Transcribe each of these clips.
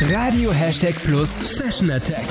Radio Hashtag Plus Fashion Attack.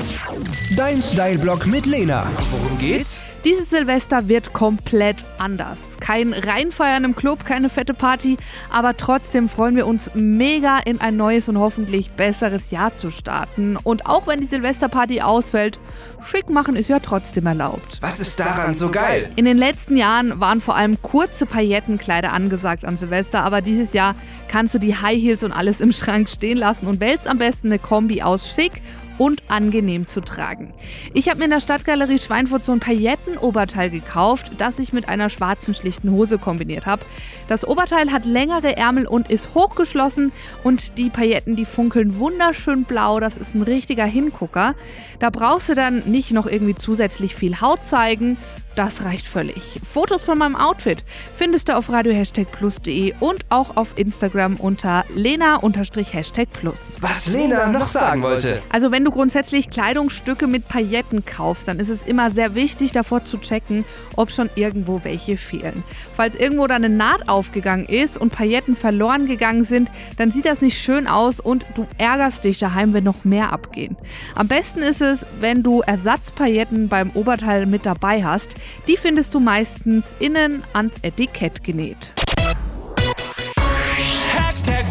Dein Style-Blog mit Lena. Worum geht's? Dieses Silvester wird komplett anders. Kein Reinfeiern im Club, keine fette Party, aber trotzdem freuen wir uns mega in ein neues und hoffentlich besseres Jahr zu starten. Und auch wenn die Silvesterparty ausfällt, schick machen ist ja trotzdem erlaubt. Was ist daran so geil? In den letzten Jahren waren vor allem kurze Paillettenkleider angesagt an Silvester, aber dieses Jahr kannst du die High Heels und alles im Schrank stehen lassen und wählst am besten eine Kombi aus schick und angenehm zu tragen. Ich habe mir in der Stadtgalerie Schweinfurt so ein Paillettenoberteil gekauft, das ich mit einer schwarzen schlichten Hose kombiniert habe. Das Oberteil hat längere Ärmel und ist hochgeschlossen und die Pailletten, die funkeln wunderschön blau. Das ist ein richtiger Hingucker. Da brauchst du dann nicht noch irgendwie zusätzlich viel Haut zeigen. Das reicht völlig. Fotos von meinem Outfit findest du auf radio-plus.de und auch auf Instagram unter lena-plus. Was Lena noch sagen wollte. Also wenn du grundsätzlich Kleidungsstücke mit Pailletten kaufst, dann ist es immer sehr wichtig davor zu checken, ob schon irgendwo welche fehlen. Falls irgendwo da eine Naht aufgegangen ist und Pailletten verloren gegangen sind, dann sieht das nicht schön aus und du ärgerst dich daheim, wenn noch mehr abgehen. Am besten ist es, wenn du Ersatzpailletten beim Oberteil mit dabei hast. Die findest du meistens innen ans Etikett genäht. Hashtag